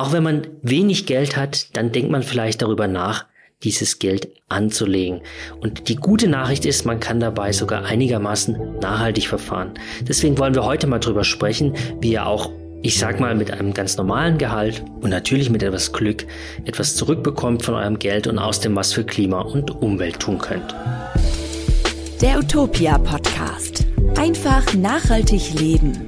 Auch wenn man wenig Geld hat, dann denkt man vielleicht darüber nach, dieses Geld anzulegen. Und die gute Nachricht ist, man kann dabei sogar einigermaßen nachhaltig verfahren. Deswegen wollen wir heute mal drüber sprechen, wie ihr auch ich sag mal, mit einem ganz normalen Gehalt und natürlich mit etwas Glück etwas zurückbekommt von eurem Geld und aus dem was für Klima und Umwelt tun könnt. Der Utopia Podcast. Einfach nachhaltig leben.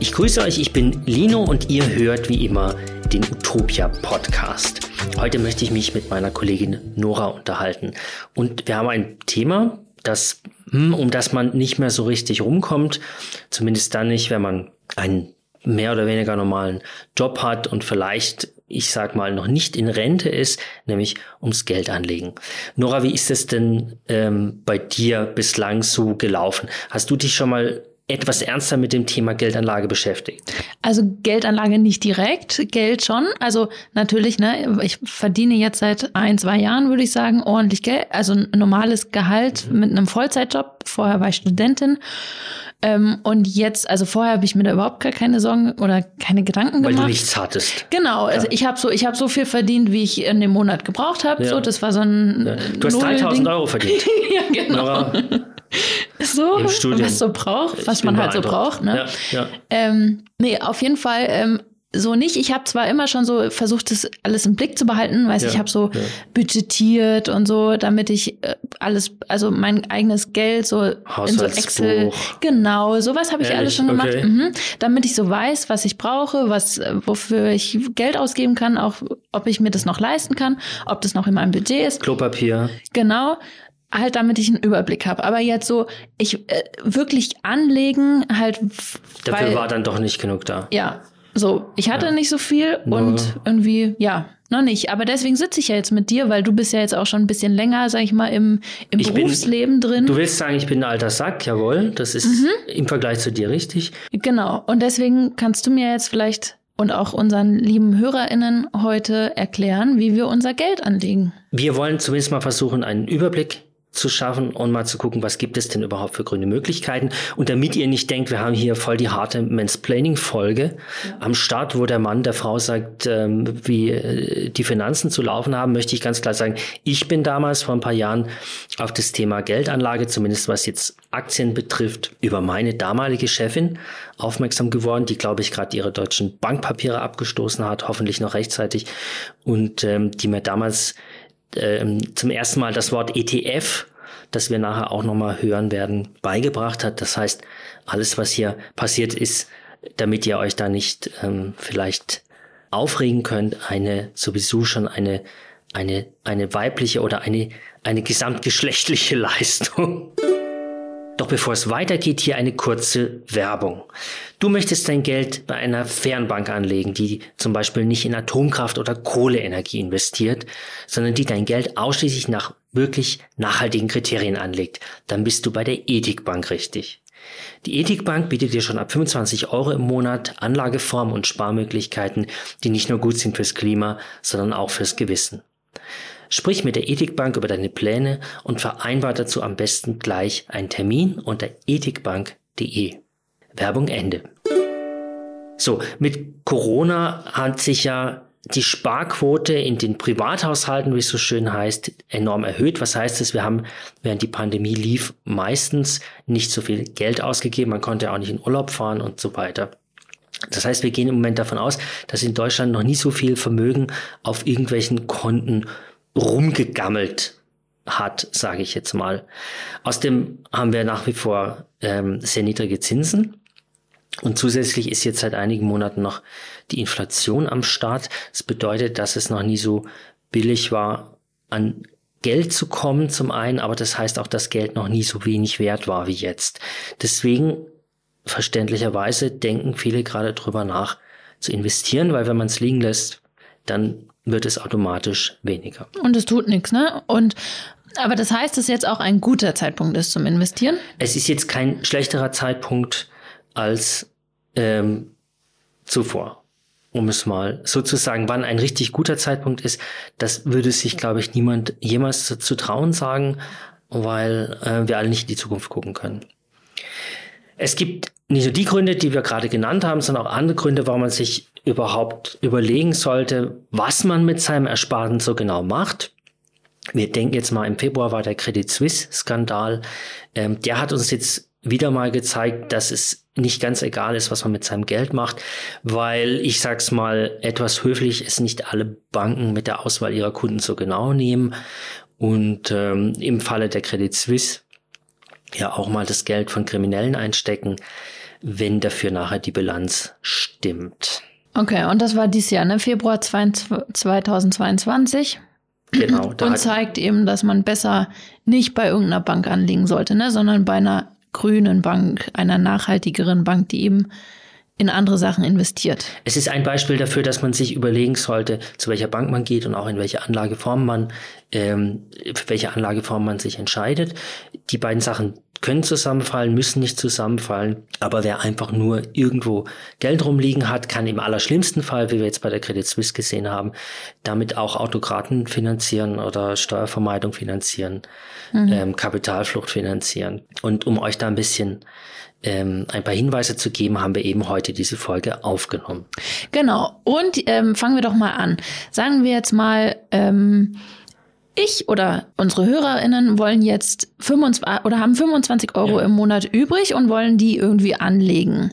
Ich grüße euch, ich bin Lino und ihr hört wie immer den Utopia Podcast. Heute möchte ich mich mit meiner Kollegin Nora unterhalten und wir haben ein Thema, das hm, um das man nicht mehr so richtig rumkommt, zumindest dann nicht, wenn man einen mehr oder weniger normalen Job hat und vielleicht, ich sag mal, noch nicht in Rente ist, nämlich ums Geld anlegen. Nora, wie ist es denn ähm, bei dir bislang so gelaufen? Hast du dich schon mal etwas ernster mit dem Thema Geldanlage beschäftigt? Also Geldanlage nicht direkt, Geld schon. Also natürlich, ne, ich verdiene jetzt seit ein, zwei Jahren, würde ich sagen, ordentlich Geld. Also ein normales Gehalt mhm. mit einem Vollzeitjob. Vorher war ich Studentin. Ähm, und jetzt, also vorher habe ich mir da überhaupt gar keine Sorgen oder keine Gedanken Weil gemacht. Weil du nichts hattest. Genau, also ja. ich habe so, ich habe so viel verdient, wie ich in dem Monat gebraucht habe. Ja. So, das war so ein. Ja. Du hast 3000 Euro verdient. ja, genau. So, was so braucht, was man halt so braucht. Ne? Ja, ja. Ähm, nee, auf jeden Fall ähm, so nicht. Ich habe zwar immer schon so versucht, das alles im Blick zu behalten, weil ja, ich habe so ja. budgetiert und so, damit ich äh, alles, also mein eigenes Geld so in so Excel, genau, sowas habe ich alles schon gemacht, okay. mhm, damit ich so weiß, was ich brauche, was äh, wofür ich Geld ausgeben kann, auch ob ich mir das noch leisten kann, ob das noch in meinem Budget ist. Klopapier. Genau halt damit ich einen Überblick habe. Aber jetzt so, ich äh, wirklich anlegen, halt. Dafür weil, war dann doch nicht genug da. Ja, so, ich hatte ja. nicht so viel und ja. irgendwie, ja, noch nicht. Aber deswegen sitze ich ja jetzt mit dir, weil du bist ja jetzt auch schon ein bisschen länger, sag ich mal, im, im Berufsleben bin, drin. Du willst sagen, ich bin ein alter Sack, jawohl. Das ist mhm. im Vergleich zu dir richtig. Genau. Und deswegen kannst du mir jetzt vielleicht und auch unseren lieben HörerInnen heute erklären, wie wir unser Geld anlegen. Wir wollen zumindest mal versuchen, einen Überblick zu schaffen und mal zu gucken, was gibt es denn überhaupt für grüne Möglichkeiten. Und damit ihr nicht denkt, wir haben hier voll die harte Mansplaining-Folge ja. am Start, wo der Mann der Frau sagt, ähm, wie äh, die Finanzen zu laufen haben, möchte ich ganz klar sagen, ich bin damals vor ein paar Jahren auf das Thema Geldanlage, zumindest was jetzt Aktien betrifft, über meine damalige Chefin aufmerksam geworden, die, glaube ich, gerade ihre deutschen Bankpapiere abgestoßen hat, hoffentlich noch rechtzeitig, und ähm, die mir damals ähm, zum ersten Mal das Wort ETF, das wir nachher auch nochmal hören werden, beigebracht hat. Das heißt, alles, was hier passiert ist, damit ihr euch da nicht ähm, vielleicht aufregen könnt, eine sowieso schon eine, eine, eine weibliche oder eine, eine gesamtgeschlechtliche Leistung. Doch bevor es weitergeht, hier eine kurze Werbung. Du möchtest dein Geld bei einer Fernbank anlegen, die zum Beispiel nicht in Atomkraft oder Kohleenergie investiert, sondern die dein Geld ausschließlich nach wirklich nachhaltigen Kriterien anlegt. Dann bist du bei der Ethikbank richtig. Die Ethikbank bietet dir schon ab 25 Euro im Monat Anlageformen und Sparmöglichkeiten, die nicht nur gut sind fürs Klima, sondern auch fürs Gewissen. Sprich mit der Ethikbank über deine Pläne und vereinbar dazu am besten gleich einen Termin unter ethikbank.de. Werbung Ende. So, mit Corona hat sich ja die Sparquote in den Privathaushalten, wie es so schön heißt, enorm erhöht. Was heißt es? Wir haben, während die Pandemie lief, meistens nicht so viel Geld ausgegeben. Man konnte auch nicht in Urlaub fahren und so weiter. Das heißt, wir gehen im Moment davon aus, dass in Deutschland noch nie so viel Vermögen auf irgendwelchen Konten rumgegammelt hat, sage ich jetzt mal. Außerdem haben wir nach wie vor ähm, sehr niedrige Zinsen. Und zusätzlich ist jetzt seit einigen Monaten noch die Inflation am Start. Das bedeutet, dass es noch nie so billig war, an Geld zu kommen zum einen, aber das heißt auch, dass Geld noch nie so wenig wert war wie jetzt. Deswegen verständlicherweise denken viele gerade drüber nach zu investieren, weil wenn man es liegen lässt, dann wird es automatisch weniger. Und es tut nichts, ne? Und aber das heißt, dass jetzt auch ein guter Zeitpunkt ist zum Investieren? Es ist jetzt kein schlechterer Zeitpunkt als ähm, zuvor. Um es mal so zu sagen, wann ein richtig guter Zeitpunkt ist, das würde sich, glaube ich, niemand jemals zu, trauen sagen, weil äh, wir alle nicht in die Zukunft gucken können. Es gibt nicht nur die Gründe, die wir gerade genannt haben, sondern auch andere Gründe, warum man sich überhaupt überlegen sollte, was man mit seinem Ersparten so genau macht. Wir denken jetzt mal, im Februar war der Credit Suisse-Skandal. Ähm, der hat uns jetzt wieder mal gezeigt, dass es nicht ganz egal ist, was man mit seinem Geld macht, weil ich sag's mal etwas höflich, es nicht alle Banken mit der Auswahl ihrer Kunden so genau nehmen und ähm, im Falle der Credit Suisse ja auch mal das Geld von Kriminellen einstecken, wenn dafür nachher die Bilanz stimmt. Okay, und das war dieses Jahr, ne? Februar 2022. Genau. und zeigt eben, dass man besser nicht bei irgendeiner Bank anlegen sollte, ne? sondern bei einer grünen Bank, einer nachhaltigeren Bank, die eben in andere Sachen investiert. Es ist ein Beispiel dafür, dass man sich überlegen sollte, zu welcher Bank man geht und auch in welche Anlageform man, ähm, für welche Anlageform man sich entscheidet. Die beiden Sachen können zusammenfallen, müssen nicht zusammenfallen. Aber wer einfach nur irgendwo Geld rumliegen hat, kann im allerschlimmsten Fall, wie wir jetzt bei der Credit Suisse gesehen haben, damit auch Autokraten finanzieren oder Steuervermeidung finanzieren, mhm. ähm, Kapitalflucht finanzieren. Und um euch da ein bisschen ähm, ein paar Hinweise zu geben, haben wir eben heute diese Folge aufgenommen. Genau. Und ähm, fangen wir doch mal an. Sagen wir jetzt mal, ähm, ich oder unsere HörerInnen wollen jetzt 25 oder haben 25 Euro ja. im Monat übrig und wollen die irgendwie anlegen.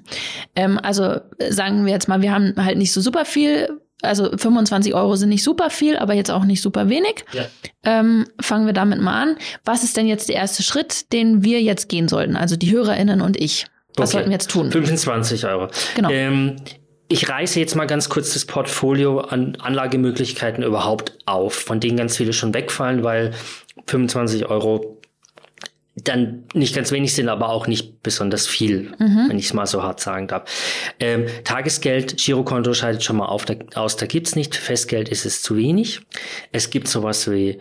Ähm, also sagen wir jetzt mal, wir haben halt nicht so super viel. Also 25 Euro sind nicht super viel, aber jetzt auch nicht super wenig. Ja. Ähm, fangen wir damit mal an. Was ist denn jetzt der erste Schritt, den wir jetzt gehen sollten? Also die HörerInnen und ich. Was okay. sollten wir jetzt tun? 25 Euro. Genau. Ähm, ich reiße jetzt mal ganz kurz das Portfolio an Anlagemöglichkeiten überhaupt auf, von denen ganz viele schon wegfallen, weil 25 Euro dann nicht ganz wenig sind, aber auch nicht besonders viel, mhm. wenn ich es mal so hart sagen darf. Ähm, Tagesgeld, Girokonto scheidet schon mal auf, da, aus, da gibt's nicht. Festgeld ist es zu wenig. Es gibt sowas wie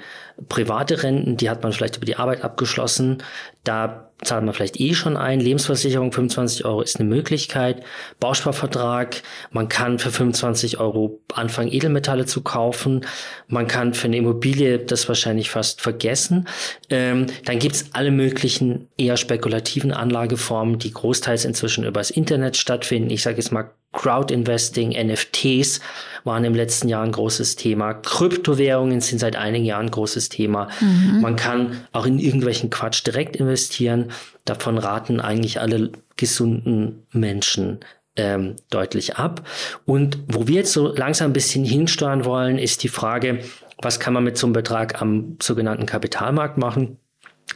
private Renten, die hat man vielleicht über die Arbeit abgeschlossen. Da zahlt man vielleicht eh schon ein. Lebensversicherung 25 Euro ist eine Möglichkeit. Bausparvertrag, man kann für 25 Euro anfangen, Edelmetalle zu kaufen. Man kann für eine Immobilie das wahrscheinlich fast vergessen. Ähm, dann gibt's alle möglichen eher spekulativen Anlageformen, die großteils inzwischen übers Internet stattfinden. Ich sage jetzt mal Crowd-Investing, NFTs waren im letzten Jahr ein großes Thema. Kryptowährungen sind seit einigen Jahren ein großes Thema. Mhm. Man kann auch in irgendwelchen Quatsch direkt investieren. Davon raten eigentlich alle gesunden Menschen ähm, deutlich ab. Und wo wir jetzt so langsam ein bisschen hinsteuern wollen, ist die Frage, was kann man mit so einem Betrag am sogenannten Kapitalmarkt machen?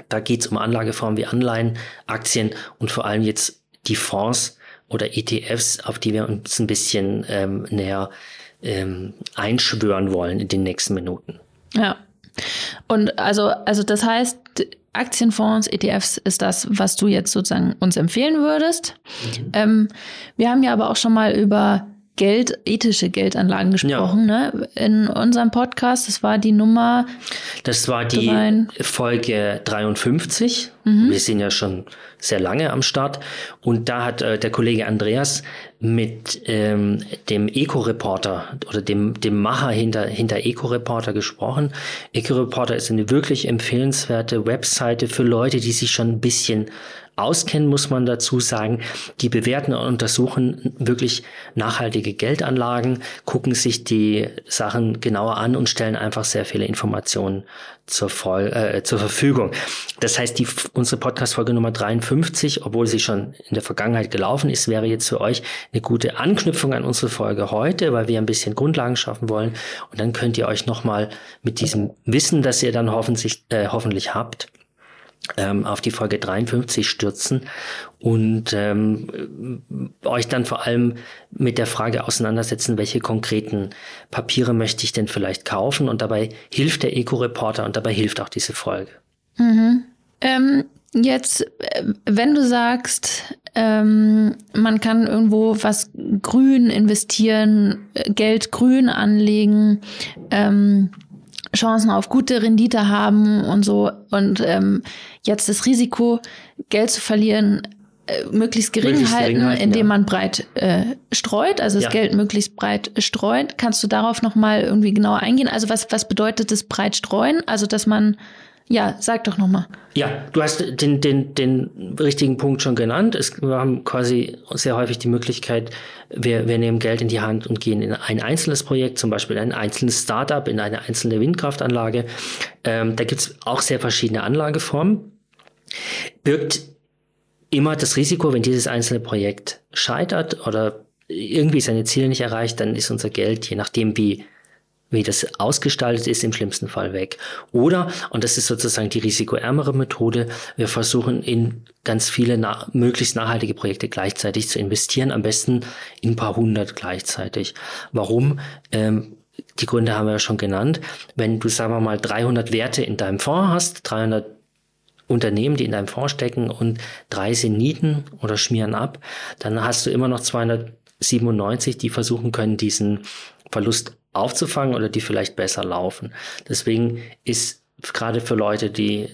Da geht es um Anlageformen wie Anleihen, Aktien und vor allem jetzt die Fonds, oder ETFs, auf die wir uns ein bisschen ähm, näher ähm, einschwören wollen in den nächsten Minuten. Ja. Und also, also das heißt, Aktienfonds, ETFs ist das, was du jetzt sozusagen uns empfehlen würdest. Mhm. Ähm, wir haben ja aber auch schon mal über Geld, ethische Geldanlagen gesprochen, ja. ne? In unserem Podcast, das war die Nummer. Das war die drein. Folge 53. Mhm. Wir sind ja schon sehr lange am Start. Und da hat äh, der Kollege Andreas mit ähm, dem Eco-Reporter oder dem, dem Macher hinter, hinter Eco-Reporter gesprochen. Eco-Reporter ist eine wirklich empfehlenswerte Webseite für Leute, die sich schon ein bisschen auskennen, muss man dazu sagen. Die bewerten und untersuchen wirklich nachhaltige Geldanlagen, gucken sich die Sachen genauer an und stellen einfach sehr viele Informationen zur, Voll äh, zur Verfügung. Das heißt, die, unsere Podcast-Folge Nummer 53, obwohl sie schon in der Vergangenheit gelaufen ist, wäre jetzt für euch eine gute Anknüpfung an unsere Folge heute, weil wir ein bisschen Grundlagen schaffen wollen. Und dann könnt ihr euch nochmal mit diesem Wissen, das ihr dann hoffentlich, äh, hoffentlich habt, ähm, auf die Folge 53 stürzen und ähm, euch dann vor allem mit der Frage auseinandersetzen, welche konkreten Papiere möchte ich denn vielleicht kaufen und dabei hilft der Eco-Reporter und dabei hilft auch diese Folge. Mhm. Ähm, jetzt, äh, wenn du sagst, ähm, man kann irgendwo was grün investieren, äh, Geld grün anlegen, ähm, Chancen auf gute Rendite haben und so und ähm, jetzt das Risiko, Geld zu verlieren, äh, möglichst gering möglichst halten, gering halten, indem ja. man breit äh, streut, also das ja. Geld möglichst breit streut. Kannst du darauf nochmal irgendwie genauer eingehen? Also was, was bedeutet das breit streuen? Also dass man Ja, sag doch nochmal. Ja, du hast den, den, den richtigen Punkt schon genannt. Es, wir haben quasi sehr häufig die Möglichkeit, wir, wir nehmen Geld in die Hand und gehen in ein einzelnes Projekt, zum Beispiel ein einzelnes Startup, in eine einzelne Windkraftanlage. Ähm, da gibt's auch sehr verschiedene Anlageformen. Birgt immer das Risiko, wenn dieses einzelne Projekt scheitert oder irgendwie seine Ziele nicht erreicht, dann ist unser Geld, je nachdem wie wie das ausgestaltet ist, im schlimmsten Fall weg. Oder, und das ist sozusagen die risikoärmere Methode, wir versuchen in ganz viele na möglichst nachhaltige Projekte gleichzeitig zu investieren, am besten in ein paar hundert gleichzeitig. Warum? Ähm, die Gründe haben wir ja schon genannt. Wenn du, sagen wir mal, 300 Werte in deinem Fonds hast, 300 Unternehmen, die in deinem Fonds stecken und drei sind Nieten oder schmieren ab, dann hast du immer noch 297, die versuchen können, diesen Verlust aufzufangen oder die vielleicht besser laufen. Deswegen ist gerade für Leute, die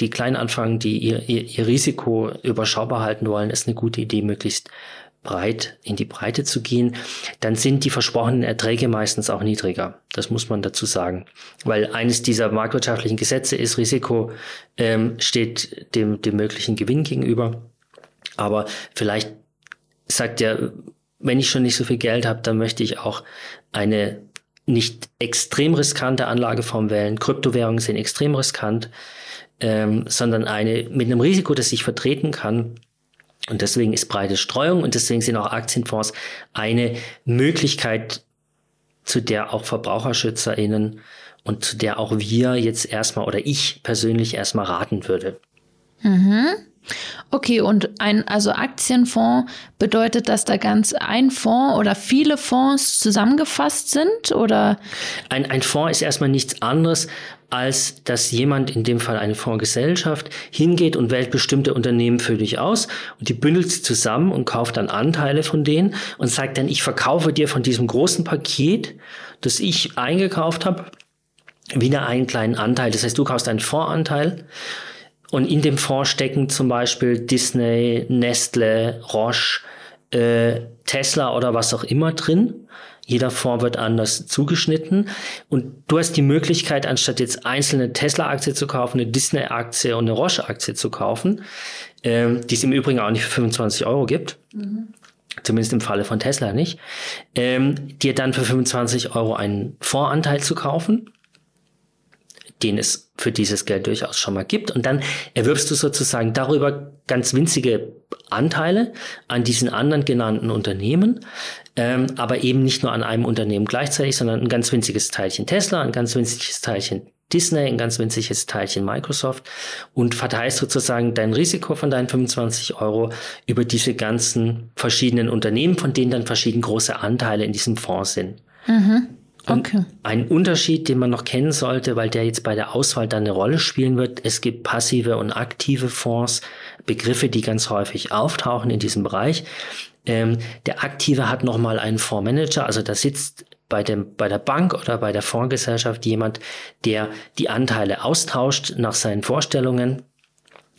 die klein anfangen, die ihr, ihr, ihr Risiko überschaubar halten wollen, ist eine gute Idee, möglichst breit in die Breite zu gehen, dann sind die versprochenen Erträge meistens auch niedriger. Das muss man dazu sagen. Weil eines dieser marktwirtschaftlichen Gesetze ist, Risiko ähm, steht dem, dem möglichen Gewinn gegenüber. Aber vielleicht sagt er, wenn ich schon nicht so viel Geld habe, dann möchte ich auch eine nicht extrem riskante Anlageform wählen. Kryptowährungen sind extrem riskant, ähm, sondern eine mit einem Risiko, das ich vertreten kann. Und deswegen ist breite Streuung und deswegen sind auch Aktienfonds eine Möglichkeit, zu der auch VerbraucherschützerInnen und zu der auch wir jetzt erstmal oder ich persönlich erstmal raten würde. Mhm. Okay, und ein also Aktienfonds bedeutet, dass da ganz ein Fonds oder viele Fonds zusammengefasst sind oder? Ein, ein Fonds ist erstmal nichts anderes, als dass jemand, in dem Fall eine Fondsgesellschaft, hingeht und wählt bestimmte Unternehmen für dich aus und die bündelt sie zusammen und kauft dann Anteile von denen und sagt dann, ich verkaufe dir von diesem großen Paket, das ich eingekauft habe, wieder einen kleinen Anteil. Das heißt, du kaufst einen Fondsanteil und in dem Fonds stecken zum Beispiel Disney, Nestle, Roche, äh, Tesla oder was auch immer drin. Jeder Fonds wird anders zugeschnitten. Und du hast die Möglichkeit, anstatt jetzt einzelne Tesla-Aktie zu kaufen, eine Disney-Aktie und eine Roche-Aktie zu kaufen, ähm, die es im Übrigen auch nicht für 25 Euro gibt. Mhm. Zumindest im Falle von Tesla nicht. Ähm, dir dann für 25 Euro einen Fondsanteil zu kaufen den es für dieses Geld durchaus schon mal gibt. Und dann erwirbst du sozusagen darüber ganz winzige Anteile an diesen anderen genannten Unternehmen, ähm, aber eben nicht nur an einem Unternehmen gleichzeitig, sondern ein ganz winziges Teilchen Tesla, ein ganz winziges Teilchen Disney, ein ganz winziges Teilchen Microsoft und verteilst sozusagen dein Risiko von deinen 25 Euro über diese ganzen verschiedenen Unternehmen, von denen dann verschieden große Anteile in diesem Fonds sind. Mhm. Okay. Ein Unterschied, den man noch kennen sollte, weil der jetzt bei der Auswahl dann eine Rolle spielen wird. Es gibt passive und aktive Fonds, Begriffe, die ganz häufig auftauchen in diesem Bereich. Ähm, der aktive hat nochmal einen Fondsmanager, also da sitzt bei, dem, bei der Bank oder bei der Fondsgesellschaft jemand, der die Anteile austauscht nach seinen Vorstellungen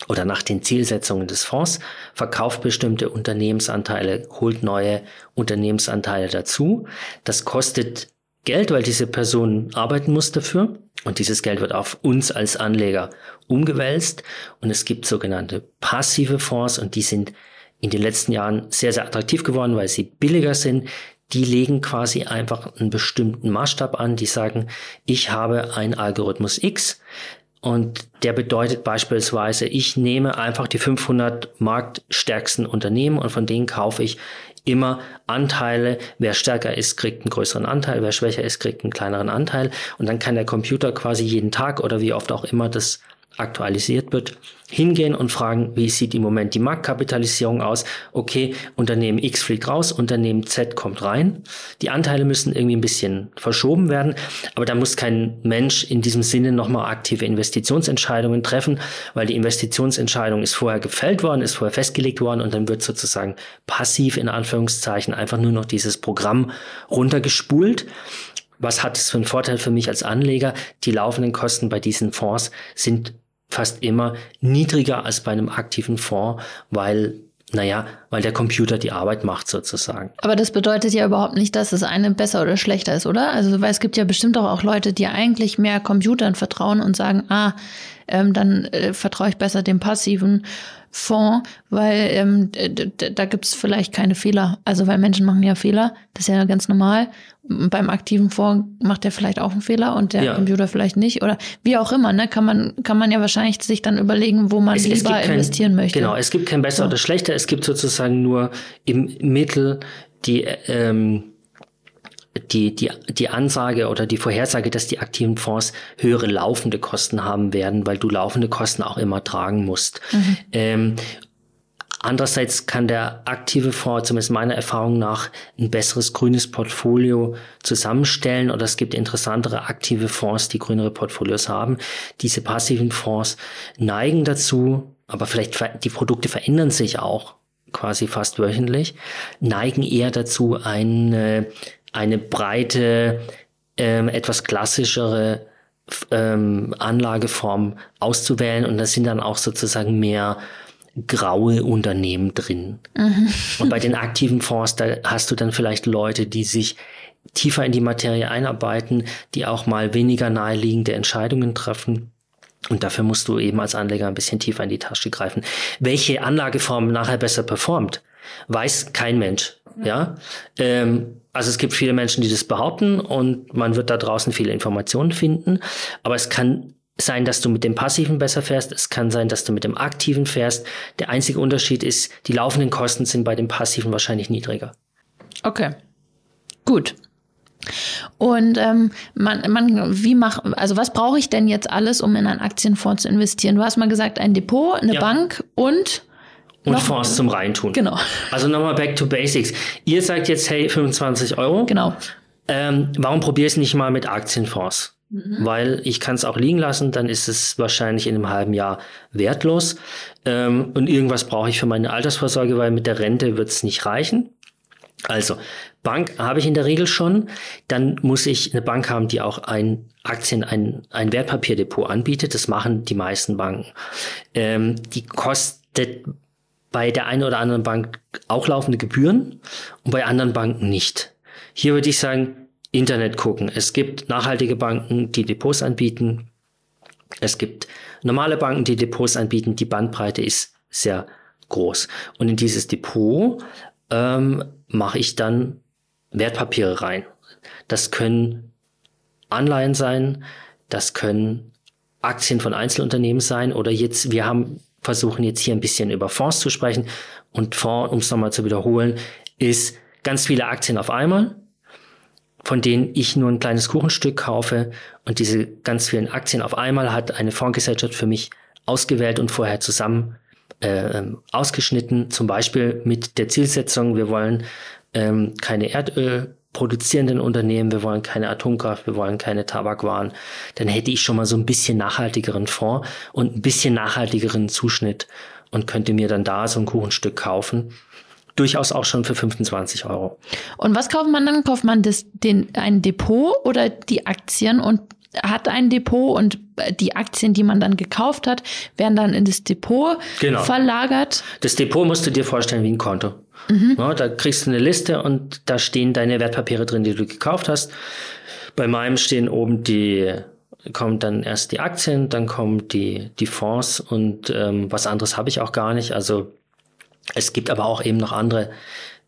oder nach den Zielsetzungen des Fonds, verkauft bestimmte Unternehmensanteile, holt neue Unternehmensanteile dazu. Das kostet Geld, weil diese Person arbeiten muss dafür. Und dieses Geld wird auf uns als Anleger umgewälzt. Und es gibt sogenannte passive Fonds und die sind in den letzten Jahren sehr, sehr attraktiv geworden, weil sie billiger sind. Die legen quasi einfach einen bestimmten Maßstab an. Die sagen, ich habe einen Algorithmus X. Und der bedeutet beispielsweise, ich nehme einfach die 500 marktstärksten Unternehmen und von denen kaufe ich immer Anteile. Wer stärker ist, kriegt einen größeren Anteil. Wer schwächer ist, kriegt einen kleineren Anteil. Und dann kann der Computer quasi jeden Tag oder wie oft auch immer das aktualisiert wird, hingehen und fragen, wie sieht im Moment die Marktkapitalisierung aus? Okay, Unternehmen X fliegt raus, Unternehmen Z kommt rein. Die Anteile müssen irgendwie ein bisschen verschoben werden, aber da muss kein Mensch in diesem Sinne nochmal aktive Investitionsentscheidungen treffen, weil die Investitionsentscheidung ist vorher gefällt worden, ist vorher festgelegt worden und dann wird sozusagen passiv in Anführungszeichen einfach nur noch dieses Programm runtergespult. Was hat es für einen Vorteil für mich als Anleger? Die laufenden Kosten bei diesen Fonds sind fast immer niedriger als bei einem aktiven Fonds, weil naja, weil der Computer die Arbeit macht sozusagen. Aber das bedeutet ja überhaupt nicht, dass das eine besser oder schlechter ist, oder? Also, weil es gibt ja bestimmt auch, Leute, die eigentlich mehr Computern vertrauen und sagen, ah, ähm, dann äh, vertraue ich besser dem passiven Fonds, weil ähm, da gibt's vielleicht keine Fehler. Also weil Menschen machen ja Fehler, das ist ja ganz normal. Beim aktiven Fonds macht er vielleicht auch einen Fehler und der ja. Computer vielleicht nicht oder wie auch immer. Ne, kann man kann man ja wahrscheinlich sich dann überlegen, wo man es, lieber es kein, investieren möchte. Genau, es gibt kein besser so. oder schlechter. Es gibt sozusagen nur im Mittel die ähm, die, die, die Ansage oder die Vorhersage, dass die aktiven Fonds höhere laufende Kosten haben werden, weil du laufende Kosten auch immer tragen musst. Mhm. Ähm, Andererseits kann der aktive Fonds, zumindest meiner Erfahrung nach, ein besseres grünes Portfolio zusammenstellen oder es gibt interessantere aktive Fonds, die grünere Portfolios haben. Diese passiven Fonds neigen dazu, aber vielleicht die Produkte verändern sich auch quasi fast wöchentlich, neigen eher dazu, eine eine breite, ähm, etwas klassischere ähm, Anlageform auszuwählen und da sind dann auch sozusagen mehr graue Unternehmen drin. Mhm. Und bei den aktiven Fonds, da hast du dann vielleicht Leute, die sich tiefer in die Materie einarbeiten, die auch mal weniger naheliegende Entscheidungen treffen. Und dafür musst du eben als Anleger ein bisschen tiefer in die Tasche greifen. Welche Anlageform nachher besser performt, weiß kein Mensch. Ja, ähm, also es gibt viele Menschen, die das behaupten und man wird da draußen viele Informationen finden. Aber es kann sein, dass du mit dem Passiven besser fährst. Es kann sein, dass du mit dem Aktiven fährst. Der einzige Unterschied ist, die laufenden Kosten sind bei dem Passiven wahrscheinlich niedriger. Okay, gut. Und ähm, man, man, wie mach, also was brauche ich denn jetzt alles, um in einen Aktienfonds zu investieren? Du hast mal gesagt, ein Depot, eine ja. Bank und und noch, Fonds zum Reintun. Genau. Also nochmal back to basics. Ihr sagt jetzt, hey, 25 Euro. Genau. Ähm, warum probier es nicht mal mit Aktienfonds? Mhm. Weil ich kann es auch liegen lassen, dann ist es wahrscheinlich in einem halben Jahr wertlos. Ähm, und irgendwas brauche ich für meine Altersvorsorge, weil mit der Rente wird es nicht reichen. Also, Bank habe ich in der Regel schon. Dann muss ich eine Bank haben, die auch ein Aktien, ein, ein Wertpapierdepot anbietet. Das machen die meisten Banken. Ähm, die kostet bei der einen oder anderen Bank auch laufende Gebühren und bei anderen Banken nicht. Hier würde ich sagen, Internet gucken. Es gibt nachhaltige Banken, die Depots anbieten. Es gibt normale Banken, die Depots anbieten. Die Bandbreite ist sehr groß. Und in dieses Depot ähm, mache ich dann Wertpapiere rein. Das können Anleihen sein, das können Aktien von Einzelunternehmen sein oder jetzt, wir haben versuchen jetzt hier ein bisschen über Fonds zu sprechen. Und Fonds, um es nochmal zu wiederholen, ist ganz viele Aktien auf einmal, von denen ich nur ein kleines Kuchenstück kaufe. Und diese ganz vielen Aktien auf einmal hat eine Fondsgesellschaft für mich ausgewählt und vorher zusammen äh, ausgeschnitten. Zum Beispiel mit der Zielsetzung, wir wollen ähm, keine Erdöl produzierenden Unternehmen, wir wollen keine Atomkraft, wir wollen keine Tabakwaren, dann hätte ich schon mal so ein bisschen nachhaltigeren Fonds und ein bisschen nachhaltigeren Zuschnitt und könnte mir dann da so ein Kuchenstück kaufen. Durchaus auch schon für 25 Euro. Und was kauft man dann? Kauft man das, den, ein Depot oder die Aktien und hat ein Depot und die Aktien, die man dann gekauft hat, werden dann in das Depot genau. verlagert? Das Depot musst du dir vorstellen wie ein Konto. Mhm. Ja, da kriegst du eine Liste und da stehen deine Wertpapiere drin, die du gekauft hast. Bei meinem stehen oben die, kommen dann erst die Aktien, dann kommen die, die Fonds und ähm, was anderes habe ich auch gar nicht. Also es gibt aber auch eben noch andere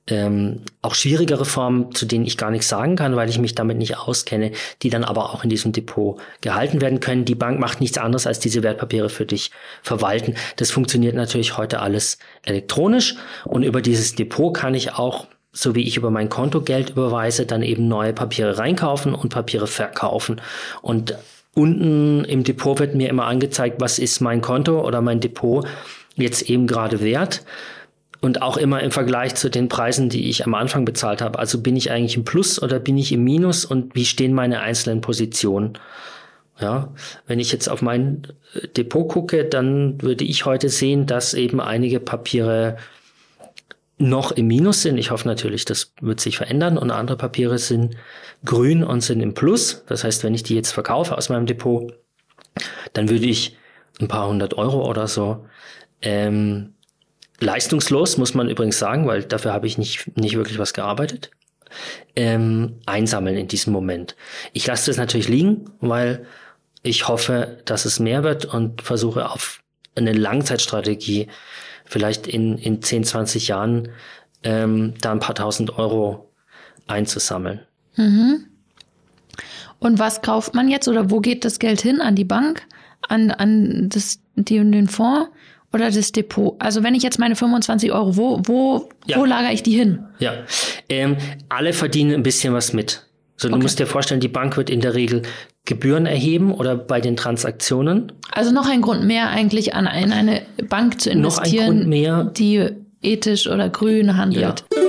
ähm, auch schwierigere Formen, zu denen ich gar nichts sagen kann, weil ich mich damit nicht auskenne, die dann aber auch in diesem Depot gehalten werden können. Die Bank macht nichts anderes, als diese Wertpapiere für dich verwalten. Das funktioniert natürlich heute alles elektronisch und über dieses Depot kann ich auch so wie ich über mein Konto Geld überweise, dann eben neue Papiere reinkaufen und Papiere verkaufen. Und unten im Depot wird mir immer angezeigt, was ist mein Konto oder mein Depot jetzt eben gerade wert und auch immer im Vergleich zu den Preisen, die ich am Anfang bezahlt habe. Also bin ich eigentlich im Plus oder bin ich im Minus und wie stehen meine einzelnen Positionen? Ja, wenn ich jetzt auf mein äh, Depot gucke, dann würde ich heute sehen, dass eben einige Papiere noch im Minus sind. Ich hoffe natürlich, das wird sich verändern und andere Papiere sind grün und sind im Plus. Das heißt, wenn ich die jetzt verkaufe aus meinem Depot, dann würde ich ein paar hundert Euro oder so ähm, leistungslos, muss man übrigens sagen, weil dafür habe ich nicht, nicht wirklich was gearbeitet, ähm, einsammeln in diesem Moment. Ich lasse das natürlich liegen, weil ich hoffe, dass es mehr wird und versuche auf eine Langzeitstrategie, vielleicht in, in 10, 20 Jahren, ähm, da ein paar tausend Euro einzusammeln. Mhm. Und was kauft man jetzt oder wo geht das Geld hin? An die Bank? An, an das, die, den Fonds? Oder das Depot? Also wenn ich jetzt meine 25 Euro, wo, wo, ja. wo lagere ich die hin? Ja, ähm, alle verdienen ein bisschen was mit. So, du okay. musst dir vorstellen, die Bank wird in der Regel Gebühren erheben oder bei den Transaktionen. Also noch ein Grund mehr eigentlich an in eine Bank zu investieren, noch ein Grund mehr, die ethisch oder grün handelt. Ja.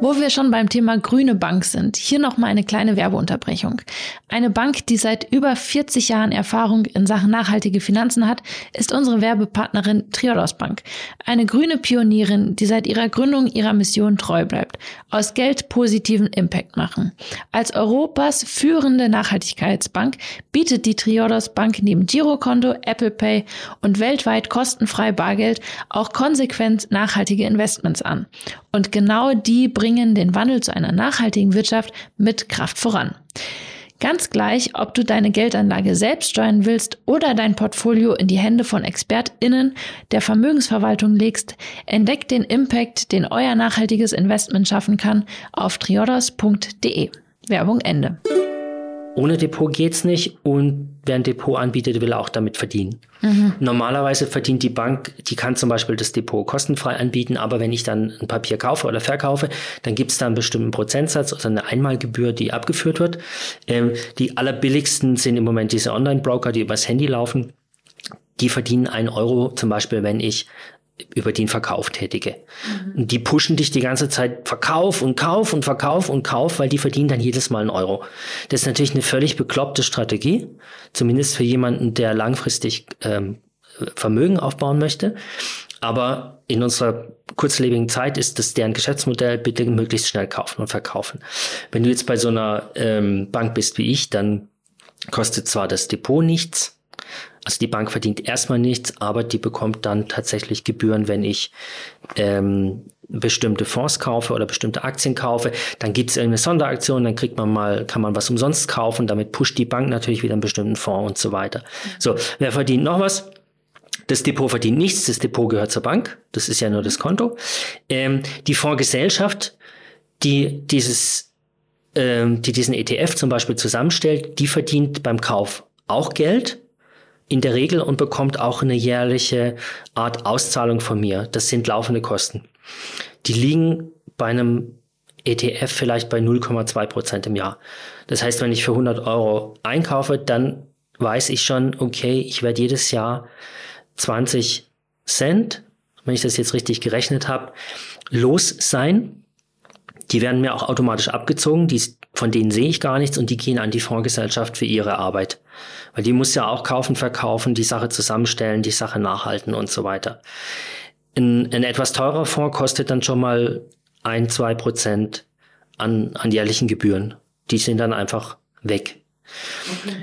Wo wir schon beim Thema grüne Bank sind, hier nochmal eine kleine Werbeunterbrechung. Eine Bank, die seit über 40 Jahren Erfahrung in Sachen nachhaltige Finanzen hat, ist unsere Werbepartnerin Triodos Bank. Eine grüne Pionierin, die seit ihrer Gründung ihrer Mission treu bleibt. Aus Geld positiven Impact machen. Als Europas führende Nachhaltigkeitsbank bietet die Triodos Bank neben Girokonto, Apple Pay und weltweit kostenfrei Bargeld auch konsequent nachhaltige Investments an. Und genau die bringen den Wandel zu einer nachhaltigen Wirtschaft mit Kraft voran. Ganz gleich, ob du deine Geldanlage selbst steuern willst oder dein Portfolio in die Hände von ExpertInnen der Vermögensverwaltung legst, entdeckt den Impact, den euer nachhaltiges Investment schaffen kann, auf triodos.de. Werbung Ende. Ohne Depot geht's nicht und wer ein Depot anbietet, will auch damit verdienen. Mhm. Normalerweise verdient die Bank, die kann zum Beispiel das Depot kostenfrei anbieten, aber wenn ich dann ein Papier kaufe oder verkaufe, dann gibt's da einen bestimmten Prozentsatz oder eine Einmalgebühr, die abgeführt wird. Ähm, die allerbilligsten sind im Moment diese Online-Broker, die übers Handy laufen. Die verdienen einen Euro zum Beispiel, wenn ich über den Verkauf tätige. Mhm. Und die pushen dich die ganze Zeit Verkauf und Kauf und Verkauf und Kauf, weil die verdienen dann jedes Mal einen Euro. Das ist natürlich eine völlig bekloppte Strategie, zumindest für jemanden, der langfristig ähm, Vermögen aufbauen möchte. Aber in unserer kurzlebigen Zeit ist das deren Geschäftsmodell, bitte möglichst schnell kaufen und verkaufen. Wenn du jetzt bei so einer ähm, Bank bist wie ich, dann kostet zwar das Depot nichts, also die Bank verdient erstmal nichts, aber die bekommt dann tatsächlich Gebühren, wenn ich ähm, bestimmte Fonds kaufe oder bestimmte Aktien kaufe. Dann gibt es irgendeine Sonderaktion, dann kriegt man mal, kann man was umsonst kaufen, damit pusht die Bank natürlich wieder einen bestimmten Fonds und so weiter. So, wer verdient noch was? Das Depot verdient nichts, das Depot gehört zur Bank, das ist ja nur das Konto. Ähm, die Fondsgesellschaft, die dieses ähm, die diesen ETF zum Beispiel zusammenstellt, die verdient beim Kauf auch Geld, in der Regel und bekommt auch eine jährliche Art Auszahlung von mir. Das sind laufende Kosten. Die liegen bei einem ETF vielleicht bei 0,2 Prozent im Jahr. Das heißt, wenn ich für 100 Euro einkaufe, dann weiß ich schon, okay, ich werde jedes Jahr 20 Cent, wenn ich das jetzt richtig gerechnet habe, los sein. Die werden mir auch automatisch abgezogen, die, von denen sehe ich gar nichts und die gehen an die Fondsgesellschaft für ihre Arbeit. Weil die muss ja auch kaufen, verkaufen, die Sache zusammenstellen, die Sache nachhalten und so weiter. Ein, ein etwas teurer Fonds kostet dann schon mal ein, zwei Prozent an, an jährlichen Gebühren. Die sind dann einfach weg. Okay.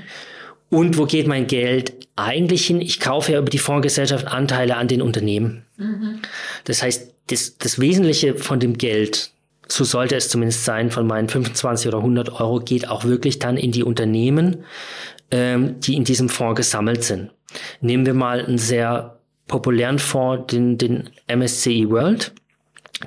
Und wo geht mein Geld eigentlich hin? Ich kaufe ja über die Fondsgesellschaft Anteile an den Unternehmen. Mhm. Das heißt, das, das Wesentliche von dem Geld, so sollte es zumindest sein, von meinen 25 oder 100 Euro, geht auch wirklich dann in die Unternehmen, ähm, die in diesem Fonds gesammelt sind. Nehmen wir mal einen sehr populären Fonds, den, den MSCI World,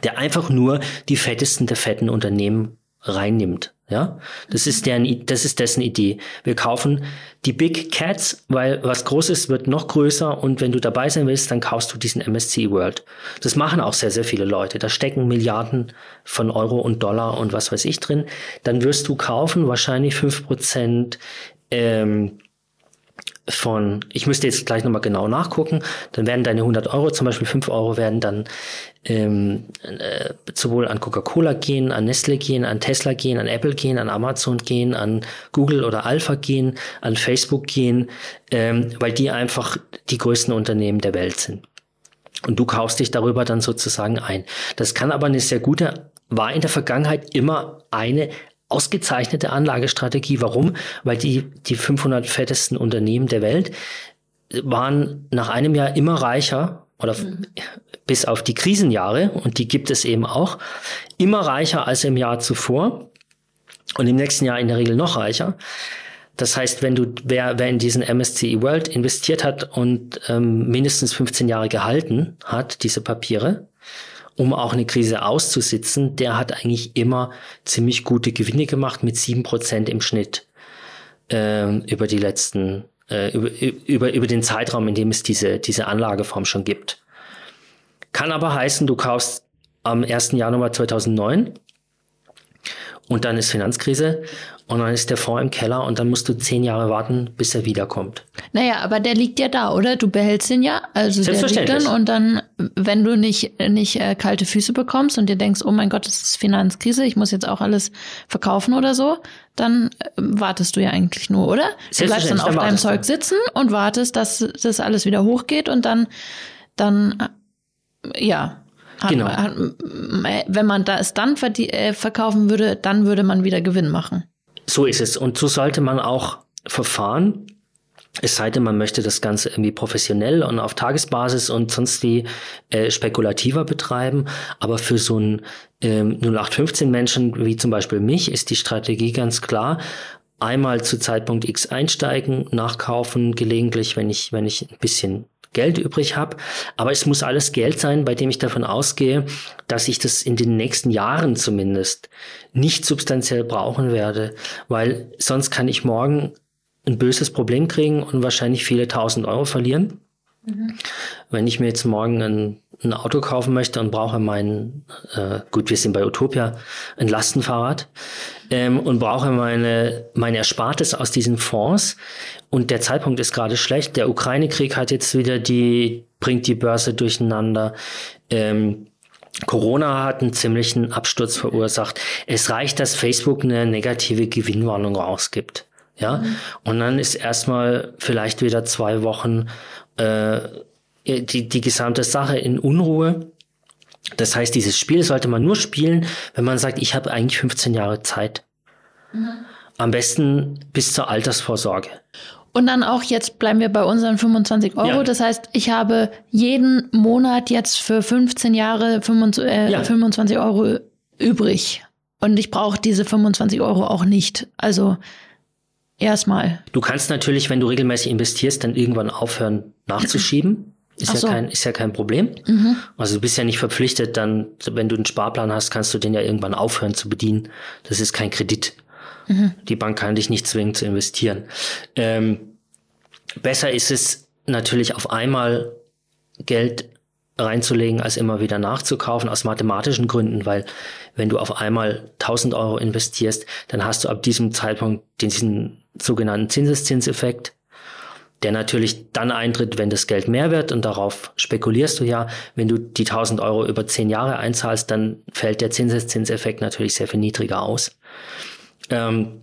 der einfach nur die fettesten der fetten Unternehmen reinnimmt. Ja, das ist deren, das ist dessen Idee. Wir kaufen die Big Cats, weil was Großes wird noch größer und wenn du dabei sein willst, dann kaufst du diesen MSCI World. Das machen auch sehr, sehr viele Leute. Da stecken Milliarden von Euro und Dollar und was weiß ich drin. Dann wirst du kaufen wahrscheinlich fünf Prozent ähm, von, ich müsste jetzt gleich nochmal genau nachgucken, dann werden deine 100 Euro, zum Beispiel 5 Euro, werden dann ähm, äh, sowohl an Coca-Cola gehen, an Nestle gehen, an Tesla gehen, an Apple gehen, an Amazon gehen, an Google oder Alpha gehen, an Facebook gehen, ähm, weil die einfach die größten Unternehmen der Welt sind. Und du kaufst dich darüber dann sozusagen ein. Das kann aber eine sehr gute, war in der Vergangenheit immer eine ausgezeichnete Anlagestrategie. Warum? Weil die, die 500 fettesten Unternehmen der Welt waren nach einem Jahr immer reicher oder mhm. bis auf die Krisenjahre, und die gibt es eben auch, immer reicher als im Jahr zuvor und im nächsten Jahr in der Regel noch reicher. Das heißt, wenn du, wer, wer in diesen MSCI World investiert hat und ähm, mindestens 15 Jahre gehalten hat, diese Papiere, um auch eine Krise auszusitzen, der hat eigentlich immer ziemlich gute Gewinne gemacht mit sieben Prozent im Schnitt äh, über die letzten, äh, über, über, über den Zeitraum, in dem es diese, diese Anlageform schon gibt. Kann aber heißen, du kaufst am 1. Januar 2009 und dann ist Finanzkrise und dann ist der Fonds im Keller und dann musst du zehn Jahre warten, bis er wiederkommt. Naja, aber der liegt ja da, oder? Du behältst ihn ja. Also der liegt dann und dann, wenn du nicht, nicht äh, kalte Füße bekommst und dir denkst, oh mein Gott, das ist Finanzkrise, ich muss jetzt auch alles verkaufen oder so, dann äh, wartest du ja eigentlich nur, oder? Du bleibst dann auf deinem Zeug sitzen und wartest, dass das alles wieder hochgeht und dann, dann, äh, ja, hat, genau. Hat, wenn man das dann äh, verkaufen würde, dann würde man wieder Gewinn machen. So ist es. Und so sollte man auch verfahren. Es sei denn, man möchte das Ganze irgendwie professionell und auf Tagesbasis und sonst wie äh, spekulativer betreiben. Aber für so ein ähm, 0815 Menschen wie zum Beispiel mich ist die Strategie ganz klar. Einmal zu Zeitpunkt X einsteigen, nachkaufen, gelegentlich, wenn ich, wenn ich ein bisschen Geld übrig habe. Aber es muss alles Geld sein, bei dem ich davon ausgehe, dass ich das in den nächsten Jahren zumindest nicht substanziell brauchen werde, weil sonst kann ich morgen ein böses Problem kriegen und wahrscheinlich viele tausend Euro verlieren. Mhm. Wenn ich mir jetzt morgen ein, ein, Auto kaufen möchte und brauche mein, äh, gut, wir sind bei Utopia, ein Lastenfahrrad ähm, und brauche meine, meine Erspartes aus diesen Fonds und der Zeitpunkt ist gerade schlecht. Der Ukraine-Krieg hat jetzt wieder die, bringt die Börse durcheinander. Ähm, Corona hat einen ziemlichen Absturz verursacht. Es reicht, dass Facebook eine negative Gewinnwarnung rausgibt. Ja, mhm. und dann ist erstmal vielleicht wieder zwei Wochen äh, die, die gesamte Sache in Unruhe. Das heißt, dieses Spiel sollte man nur spielen, wenn man sagt, ich habe eigentlich 15 Jahre Zeit. Mhm. Am besten bis zur Altersvorsorge. Und dann auch jetzt bleiben wir bei unseren 25 Euro. Ja. Das heißt, ich habe jeden Monat jetzt für 15 Jahre 25, äh, ja. 25 Euro übrig. Und ich brauche diese 25 Euro auch nicht. Also erstmal. Du kannst natürlich, wenn du regelmäßig investierst, dann irgendwann aufhören nachzuschieben. Ist, ja so. kein, ist ja kein Problem. Mhm. Also du bist ja nicht verpflichtet, dann, wenn du einen Sparplan hast, kannst du den ja irgendwann aufhören zu bedienen. Das ist kein Kredit. Mhm. Die Bank kann dich nicht zwingen zu investieren. Ähm, besser ist es natürlich auf einmal Geld reinzulegen, als immer wieder nachzukaufen, aus mathematischen Gründen, weil wenn du auf einmal 1000 Euro investierst, dann hast du ab diesem Zeitpunkt diesen sogenannten Zinseszinseffekt, der natürlich dann eintritt, wenn das Geld mehr wird und darauf spekulierst du ja. Wenn du die 1000 Euro über 10 Jahre einzahlst, dann fällt der Zinseszinseffekt natürlich sehr viel niedriger aus. Ähm,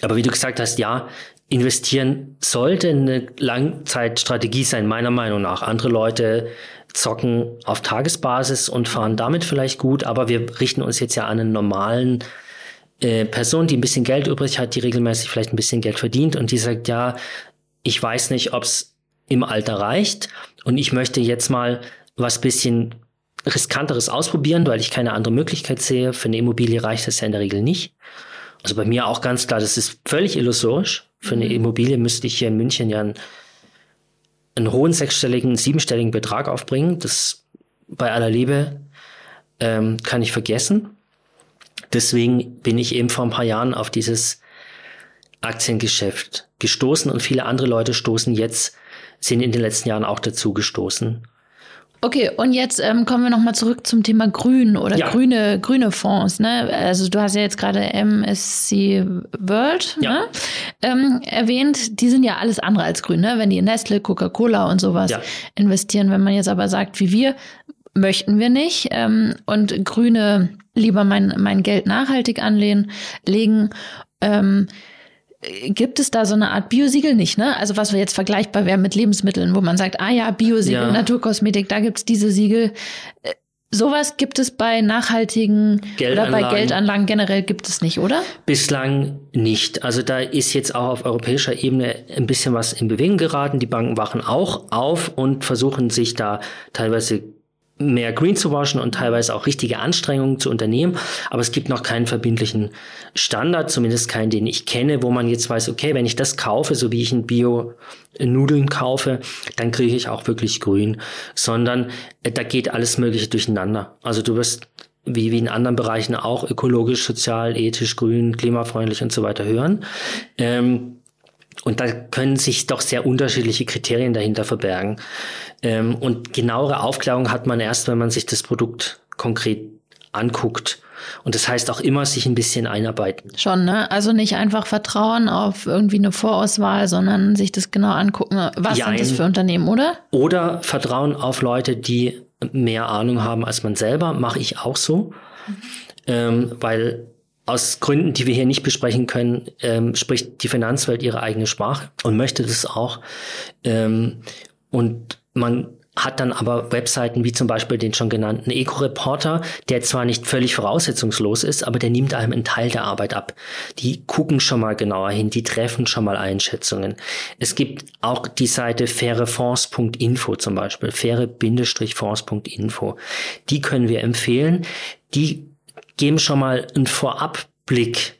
aber wie du gesagt hast, ja, investieren sollte eine Langzeitstrategie sein, meiner Meinung nach. Andere Leute zocken auf Tagesbasis und fahren damit vielleicht gut, aber wir richten uns jetzt ja an einen normalen äh, Person, die ein bisschen Geld übrig hat, die regelmäßig vielleicht ein bisschen Geld verdient und die sagt, ja, ich weiß nicht, ob es im Alter reicht und ich möchte jetzt mal was bisschen riskanteres ausprobieren, weil ich keine andere Möglichkeit sehe. Für eine Immobilie reicht das ja in der Regel nicht. Also bei mir auch ganz klar, das ist völlig illusorisch. Für eine mhm. Immobilie müsste ich hier in München ja einen, einen hohen sechsstelligen, siebenstelligen Betrag aufbringen. Das bei aller Liebe ähm, kann ich vergessen. Deswegen bin ich eben vor ein paar Jahren auf dieses Aktiengeschäft gestoßen und viele andere Leute stoßen jetzt, sind in den letzten Jahren auch dazu gestoßen. Okay, und jetzt ähm, kommen wir nochmal zurück zum Thema Grün oder ja. grüne, grüne Fonds. Ne? Also du hast ja jetzt gerade MSC World ja. ne? ähm, erwähnt. Die sind ja alles andere als grün, ne? wenn die in Nestle, Coca-Cola und sowas ja. investieren. Wenn man jetzt aber sagt, wie wir, möchten wir nicht ähm, und Grüne lieber mein, mein Geld nachhaltig anlegen, legen. Ähm, gibt es da so eine Art Biosiegel nicht, ne? Also was wir jetzt vergleichbar wäre mit Lebensmitteln, wo man sagt, ah ja, Biosiegel, ja. Naturkosmetik, da gibt's diese Siegel. Äh, sowas gibt es bei nachhaltigen oder bei Geldanlagen generell gibt es nicht, oder? Bislang nicht. Also da ist jetzt auch auf europäischer Ebene ein bisschen was in Bewegung geraten. Die Banken wachen auch auf und versuchen sich da teilweise mehr green zu waschen und teilweise auch richtige Anstrengungen zu unternehmen. Aber es gibt noch keinen verbindlichen Standard, zumindest keinen, den ich kenne, wo man jetzt weiß, okay, wenn ich das kaufe, so wie ich ein Bio-Nudeln kaufe, dann kriege ich auch wirklich grün, sondern äh, da geht alles Mögliche durcheinander. Also du wirst wie, wie in anderen Bereichen auch ökologisch, sozial, ethisch, grün, klimafreundlich und so weiter hören. Ähm, und da können sich doch sehr unterschiedliche Kriterien dahinter verbergen. Ähm, und genauere Aufklärung hat man erst, wenn man sich das Produkt konkret anguckt. Und das heißt auch immer sich ein bisschen einarbeiten. Schon, ne? Also nicht einfach vertrauen auf irgendwie eine Vorauswahl, sondern sich das genau angucken. Was Jein. sind das für Unternehmen, oder? Oder Vertrauen auf Leute, die mehr Ahnung haben als man selber. Mache ich auch so. Mhm. Ähm, weil aus Gründen, die wir hier nicht besprechen können, ähm, spricht die Finanzwelt ihre eigene Sprache und möchte das auch. Ähm, und man hat dann aber Webseiten wie zum Beispiel den schon genannten Eco-Reporter, der zwar nicht völlig voraussetzungslos ist, aber der nimmt einem einen Teil der Arbeit ab. Die gucken schon mal genauer hin, die treffen schon mal Einschätzungen. Es gibt auch die Seite fairefonds.info zum Beispiel, faire-fonds.info. Die können wir empfehlen. Die geben schon mal einen Vorabblick,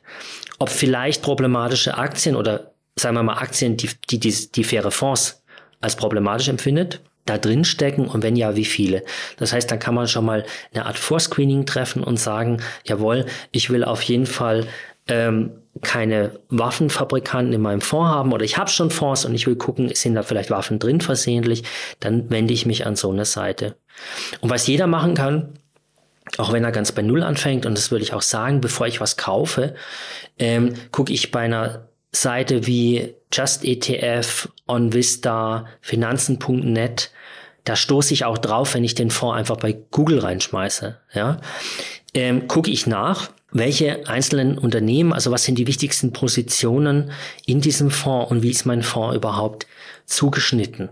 ob vielleicht problematische Aktien oder sagen wir mal Aktien, die die, die, die faire Fonds als problematisch empfindet, da drin stecken und wenn ja, wie viele. Das heißt, dann kann man schon mal eine Art Vorscreening treffen und sagen, jawohl, ich will auf jeden Fall ähm, keine Waffenfabrikanten in meinem Fonds haben oder ich habe schon Fonds und ich will gucken, sind da vielleicht Waffen drin versehentlich, dann wende ich mich an so eine Seite. Und was jeder machen kann, auch wenn er ganz bei Null anfängt, und das würde ich auch sagen, bevor ich was kaufe, ähm, gucke ich bei einer Seite wie Just ETF, OnVista, Finanzen.net, da stoße ich auch drauf, wenn ich den Fonds einfach bei Google reinschmeiße. Ja, ähm, gucke ich nach, welche einzelnen Unternehmen, also was sind die wichtigsten Positionen in diesem Fonds und wie ist mein Fonds überhaupt zugeschnitten.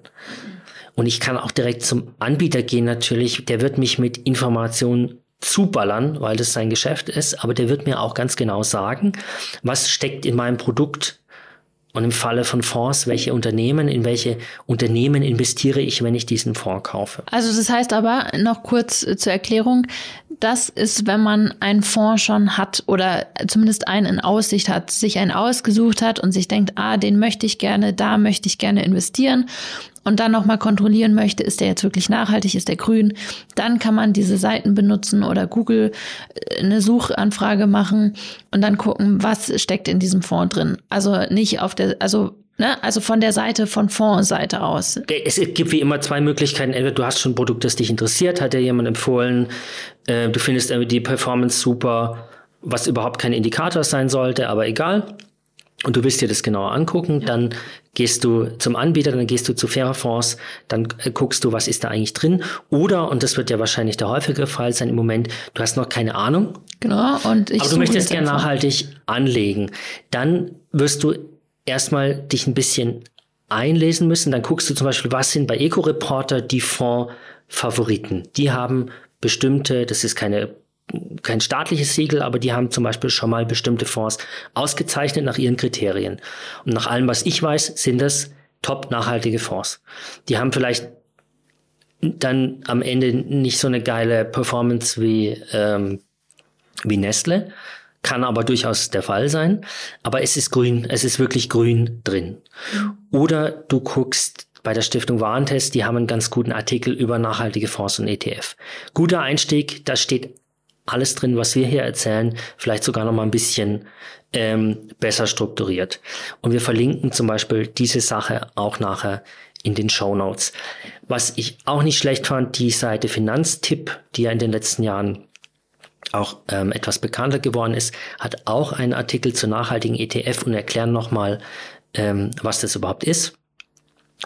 Und ich kann auch direkt zum Anbieter gehen natürlich, der wird mich mit Informationen zuballern, weil das sein Geschäft ist, aber der wird mir auch ganz genau sagen, was steckt in meinem Produkt und im Falle von Fonds, welche Unternehmen, in welche Unternehmen investiere ich, wenn ich diesen Fonds kaufe? Also das heißt aber noch kurz zur Erklärung, das ist, wenn man einen Fonds schon hat oder zumindest einen in Aussicht hat, sich einen ausgesucht hat und sich denkt, ah, den möchte ich gerne, da möchte ich gerne investieren und dann nochmal kontrollieren möchte, ist der jetzt wirklich nachhaltig, ist der grün, dann kann man diese Seiten benutzen oder Google äh, eine Suchanfrage machen und dann gucken, was steckt in diesem Fonds drin. Also nicht auf der, also Ne? Also von der Seite, von Fondsseite aus. Es gibt wie immer zwei Möglichkeiten. Entweder du hast schon ein Produkt, das dich interessiert, hat dir jemand empfohlen, äh, du findest die Performance super, was überhaupt kein Indikator sein sollte, aber egal und du willst dir das genauer angucken, ja. dann gehst du zum Anbieter, dann gehst du zu Fairer Fonds, dann äh, guckst du, was ist da eigentlich drin. Oder, und das wird ja wahrscheinlich der häufige Fall sein im Moment, du hast noch keine Ahnung. Genau, und ich Aber du möchtest gerne nachhaltig anlegen. Dann wirst du erstmal dich ein bisschen einlesen müssen. Dann guckst du zum Beispiel, was sind bei Eco-Reporter die Fonds-Favoriten. Die haben bestimmte, das ist keine kein staatliches Siegel, aber die haben zum Beispiel schon mal bestimmte Fonds ausgezeichnet nach ihren Kriterien. Und nach allem, was ich weiß, sind das top nachhaltige Fonds. Die haben vielleicht dann am Ende nicht so eine geile Performance wie, ähm, wie Nestle, kann aber durchaus der Fall sein. Aber es ist grün, es ist wirklich grün drin. Oder du guckst bei der Stiftung Warentest, die haben einen ganz guten Artikel über nachhaltige Fonds und ETF. Guter Einstieg, da steht alles drin, was wir hier erzählen, vielleicht sogar noch mal ein bisschen ähm, besser strukturiert. Und wir verlinken zum Beispiel diese Sache auch nachher in den Show Notes. Was ich auch nicht schlecht fand, die Seite Finanztipp, die ja in den letzten Jahren auch ähm, etwas bekannter geworden ist, hat auch einen Artikel zur nachhaltigen ETF und erklären nochmal, ähm, was das überhaupt ist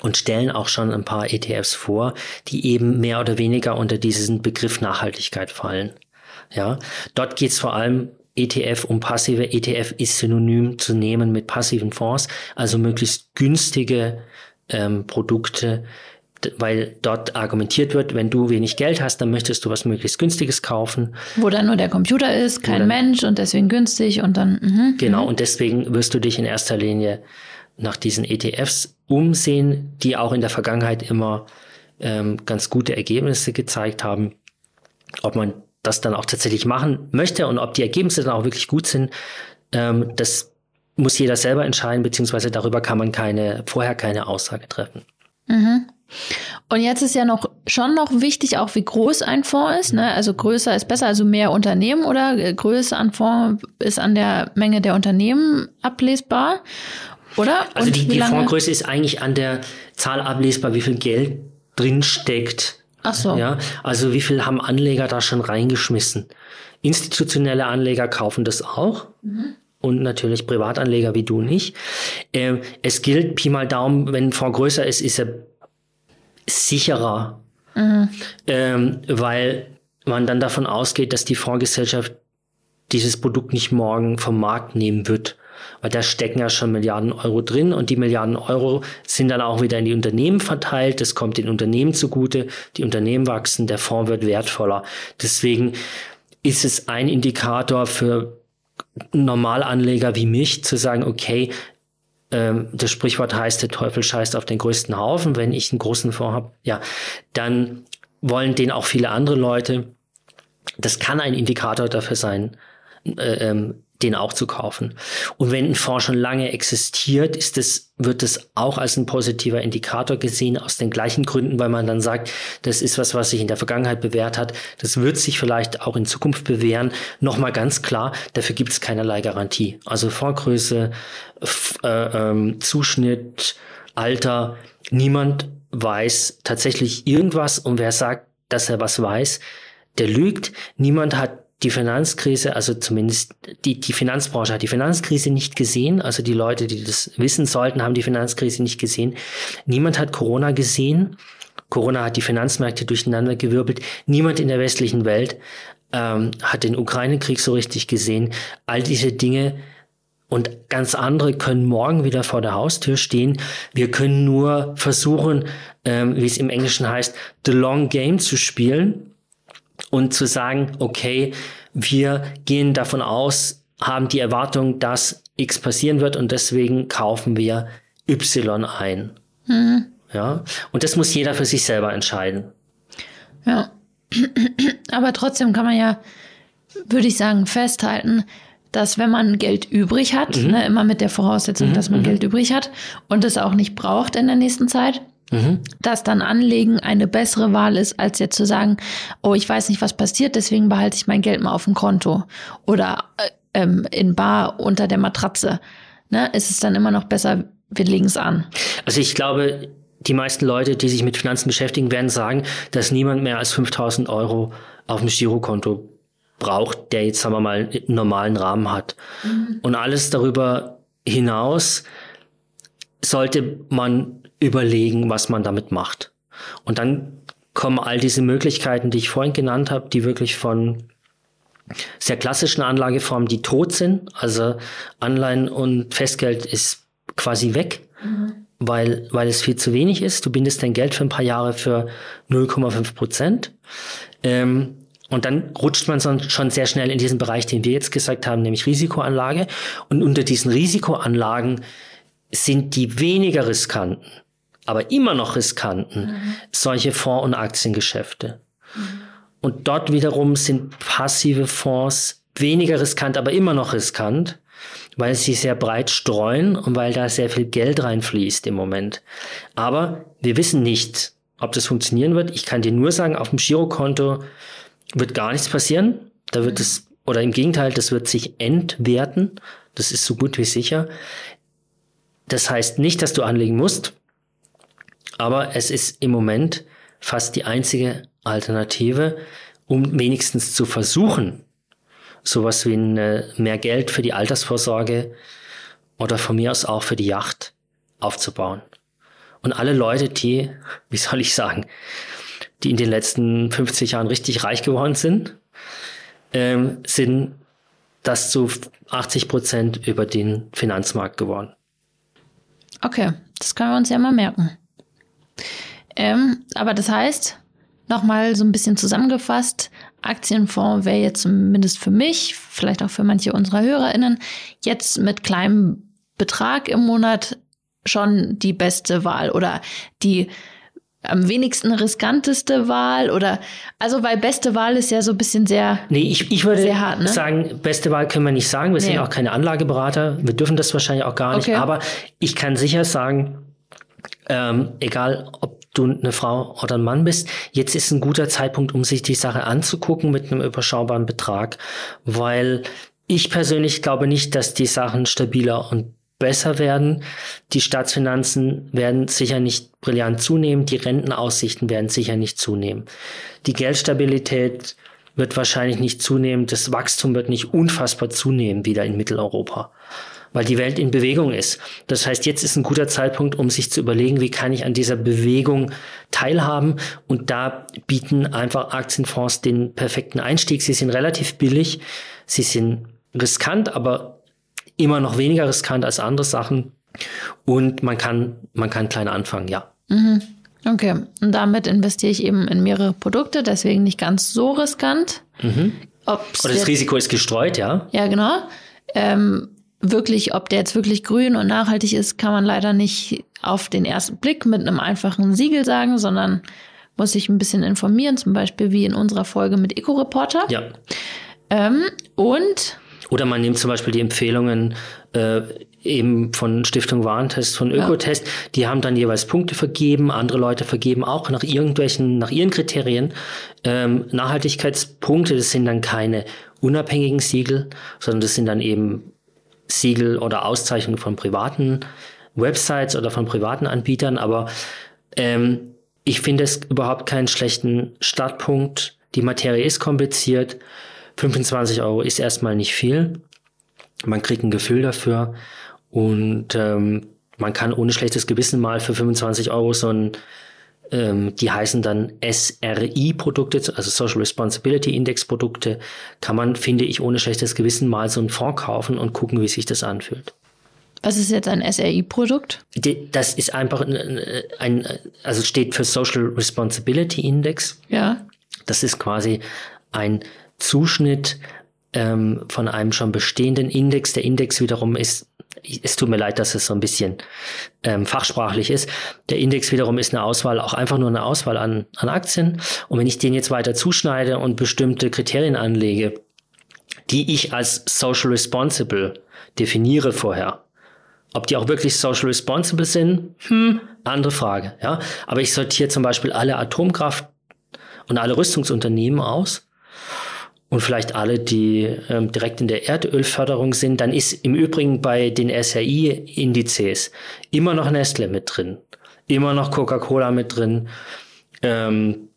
und stellen auch schon ein paar ETFs vor, die eben mehr oder weniger unter diesen Begriff Nachhaltigkeit fallen. Ja, dort geht es vor allem ETF um passive. ETF ist synonym zu nehmen mit passiven Fonds, also möglichst günstige ähm, Produkte, weil dort argumentiert wird, wenn du wenig Geld hast, dann möchtest du was möglichst günstiges kaufen. Wo dann nur der Computer ist, kein dann, Mensch und deswegen günstig und dann. Mh, genau, mh. und deswegen wirst du dich in erster Linie nach diesen ETFs umsehen, die auch in der Vergangenheit immer ähm, ganz gute Ergebnisse gezeigt haben. Ob man das dann auch tatsächlich machen möchte und ob die Ergebnisse dann auch wirklich gut sind, ähm, das muss jeder selber entscheiden, beziehungsweise darüber kann man keine, vorher keine Aussage treffen. Mhm. Und jetzt ist ja noch schon noch wichtig, auch wie groß ein Fonds ist. Ne? Also größer ist besser, also mehr Unternehmen oder äh, Größe an Fonds ist an der Menge der Unternehmen ablesbar, oder? Also die, die Fondsgröße ist eigentlich an der Zahl ablesbar, wie viel Geld drin steckt. Ach so. Ja, also wie viel haben Anleger da schon reingeschmissen? Institutionelle Anleger kaufen das auch. Mhm und natürlich Privatanleger wie du nicht. Ähm, es gilt, Pi mal Daumen, wenn ein Fonds größer ist, ist er sicherer, mhm. ähm, weil man dann davon ausgeht, dass die Fondsgesellschaft dieses Produkt nicht morgen vom Markt nehmen wird. Weil da stecken ja schon Milliarden Euro drin und die Milliarden Euro sind dann auch wieder in die Unternehmen verteilt. Das kommt den Unternehmen zugute. Die Unternehmen wachsen, der Fonds wird wertvoller. Deswegen ist es ein Indikator für Normalanleger wie mich zu sagen, okay, ähm, das Sprichwort heißt, der Teufel scheißt auf den größten Haufen, wenn ich einen großen Fonds habe, ja, dann wollen den auch viele andere Leute. Das kann ein Indikator dafür sein, äh, ähm, den auch zu kaufen. Und wenn ein Fonds schon lange existiert, ist es, wird es auch als ein positiver Indikator gesehen, aus den gleichen Gründen, weil man dann sagt, das ist was, was sich in der Vergangenheit bewährt hat. Das wird sich vielleicht auch in Zukunft bewähren. Nochmal ganz klar, dafür gibt es keinerlei Garantie. Also Fondsgröße, äh, ähm, Zuschnitt, Alter, niemand weiß tatsächlich irgendwas und wer sagt, dass er was weiß, der lügt. Niemand hat die Finanzkrise, also zumindest die, die Finanzbranche hat die Finanzkrise nicht gesehen. Also die Leute, die das wissen sollten, haben die Finanzkrise nicht gesehen. Niemand hat Corona gesehen. Corona hat die Finanzmärkte durcheinander gewirbelt. Niemand in der westlichen Welt ähm, hat den Ukraine-Krieg so richtig gesehen. All diese Dinge und ganz andere können morgen wieder vor der Haustür stehen. Wir können nur versuchen, ähm, wie es im Englischen heißt, the long game zu spielen und zu sagen, okay, wir gehen davon aus, haben die Erwartung, dass X passieren wird und deswegen kaufen wir Y ein. Mhm. Ja, und das muss jeder für sich selber entscheiden. Ja, aber trotzdem kann man ja, würde ich sagen, festhalten, dass wenn man Geld übrig hat, mhm. ne, immer mit der Voraussetzung, mhm. dass man mhm. Geld übrig hat und es auch nicht braucht in der nächsten Zeit, Mhm. Dass dann Anlegen eine bessere Wahl ist, als jetzt zu sagen, oh, ich weiß nicht, was passiert, deswegen behalte ich mein Geld mal auf dem Konto oder äh, ähm, in Bar unter der Matratze. Ne? Ist es dann immer noch besser, wir legen es an. Also ich glaube, die meisten Leute, die sich mit Finanzen beschäftigen, werden sagen, dass niemand mehr als 5000 Euro auf dem Girokonto braucht, der jetzt, sagen wir mal, einen normalen Rahmen hat. Mhm. Und alles darüber hinaus sollte man überlegen, was man damit macht. Und dann kommen all diese Möglichkeiten, die ich vorhin genannt habe, die wirklich von sehr klassischen Anlageformen, die tot sind. Also Anleihen und Festgeld ist quasi weg, mhm. weil, weil es viel zu wenig ist. Du bindest dein Geld für ein paar Jahre für 0,5 Prozent. Ähm, und dann rutscht man schon sehr schnell in diesen Bereich, den wir jetzt gesagt haben, nämlich Risikoanlage. Und unter diesen Risikoanlagen sind die weniger riskanten aber immer noch riskanten, mhm. solche Fonds- und Aktiengeschäfte. Mhm. Und dort wiederum sind passive Fonds weniger riskant, aber immer noch riskant, weil sie sehr breit streuen und weil da sehr viel Geld reinfließt im Moment. Aber wir wissen nicht, ob das funktionieren wird. Ich kann dir nur sagen, auf dem Girokonto wird gar nichts passieren. Da wird es, oder im Gegenteil, das wird sich entwerten. Das ist so gut wie sicher. Das heißt nicht, dass du anlegen musst. Aber es ist im Moment fast die einzige Alternative, um wenigstens zu versuchen, sowas wie ein, äh, mehr Geld für die Altersvorsorge oder von mir aus auch für die Yacht aufzubauen. Und alle Leute, die, wie soll ich sagen, die in den letzten 50 Jahren richtig reich geworden sind, ähm, sind das zu 80 Prozent über den Finanzmarkt geworden. Okay, das können wir uns ja mal merken. Ähm, aber das heißt, nochmal so ein bisschen zusammengefasst, Aktienfonds wäre jetzt zumindest für mich, vielleicht auch für manche unserer HörerInnen, jetzt mit kleinem Betrag im Monat schon die beste Wahl oder die am wenigsten riskanteste Wahl oder also weil beste Wahl ist ja so ein bisschen sehr Nee, ich, ich würde hart, ne? sagen, beste Wahl können wir nicht sagen, wir nee. sind auch keine Anlageberater, wir dürfen das wahrscheinlich auch gar nicht, okay. aber ich kann sicher sagen, ähm, egal ob du eine Frau oder ein Mann bist, jetzt ist ein guter Zeitpunkt, um sich die Sache anzugucken mit einem überschaubaren Betrag, weil ich persönlich glaube nicht, dass die Sachen stabiler und besser werden. Die Staatsfinanzen werden sicher nicht brillant zunehmen. Die Rentenaussichten werden sicher nicht zunehmen. Die Geldstabilität wird wahrscheinlich nicht zunehmen. Das Wachstum wird nicht unfassbar zunehmen wieder in Mitteleuropa, weil die Welt in Bewegung ist. Das heißt, jetzt ist ein guter Zeitpunkt, um sich zu überlegen, wie kann ich an dieser Bewegung teilhaben. Und da bieten einfach Aktienfonds den perfekten Einstieg. Sie sind relativ billig. Sie sind riskant, aber immer noch weniger riskant als andere Sachen. Und man kann, man kann klein anfangen, ja. Mhm. Okay, und damit investiere ich eben in mehrere Produkte, deswegen nicht ganz so riskant. Mhm. Oder das Risiko ist gestreut, ja? Ja, genau. Ähm, wirklich, ob der jetzt wirklich grün und nachhaltig ist, kann man leider nicht auf den ersten Blick mit einem einfachen Siegel sagen, sondern muss sich ein bisschen informieren, zum Beispiel wie in unserer Folge mit Eco-Reporter. Ja. Ähm, und oder man nimmt zum Beispiel die Empfehlungen äh, eben von Stiftung Warentest, von Ökotest, ja. die haben dann jeweils Punkte vergeben, andere Leute vergeben auch nach irgendwelchen, nach ihren Kriterien ähm, Nachhaltigkeitspunkte. Das sind dann keine unabhängigen Siegel, sondern das sind dann eben Siegel oder Auszeichnungen von privaten Websites oder von privaten Anbietern. Aber ähm, ich finde es überhaupt keinen schlechten Startpunkt. Die Materie ist kompliziert. 25 Euro ist erstmal nicht viel. Man kriegt ein Gefühl dafür und ähm, man kann ohne schlechtes Gewissen mal für 25 Euro so ein, ähm, die heißen dann SRI-Produkte, also Social Responsibility Index-Produkte, kann man, finde ich, ohne schlechtes Gewissen mal so einen Fonds kaufen und gucken, wie sich das anfühlt. Was ist jetzt ein SRI-Produkt? Das ist einfach ein, ein, also steht für Social Responsibility Index. Ja. Das ist quasi ein Zuschnitt ähm, von einem schon bestehenden Index. Der Index wiederum ist, es tut mir leid, dass es so ein bisschen ähm, fachsprachlich ist. Der Index wiederum ist eine Auswahl, auch einfach nur eine Auswahl an, an Aktien. Und wenn ich den jetzt weiter zuschneide und bestimmte Kriterien anlege, die ich als social responsible definiere vorher, ob die auch wirklich social responsible sind, hm, andere Frage, ja. Aber ich sortiere zum Beispiel alle Atomkraft und alle Rüstungsunternehmen aus und vielleicht alle, die ähm, direkt in der Erdölförderung sind, dann ist im Übrigen bei den SRI-Indizes immer noch Nestle mit drin, immer noch Coca-Cola mit drin, ähm,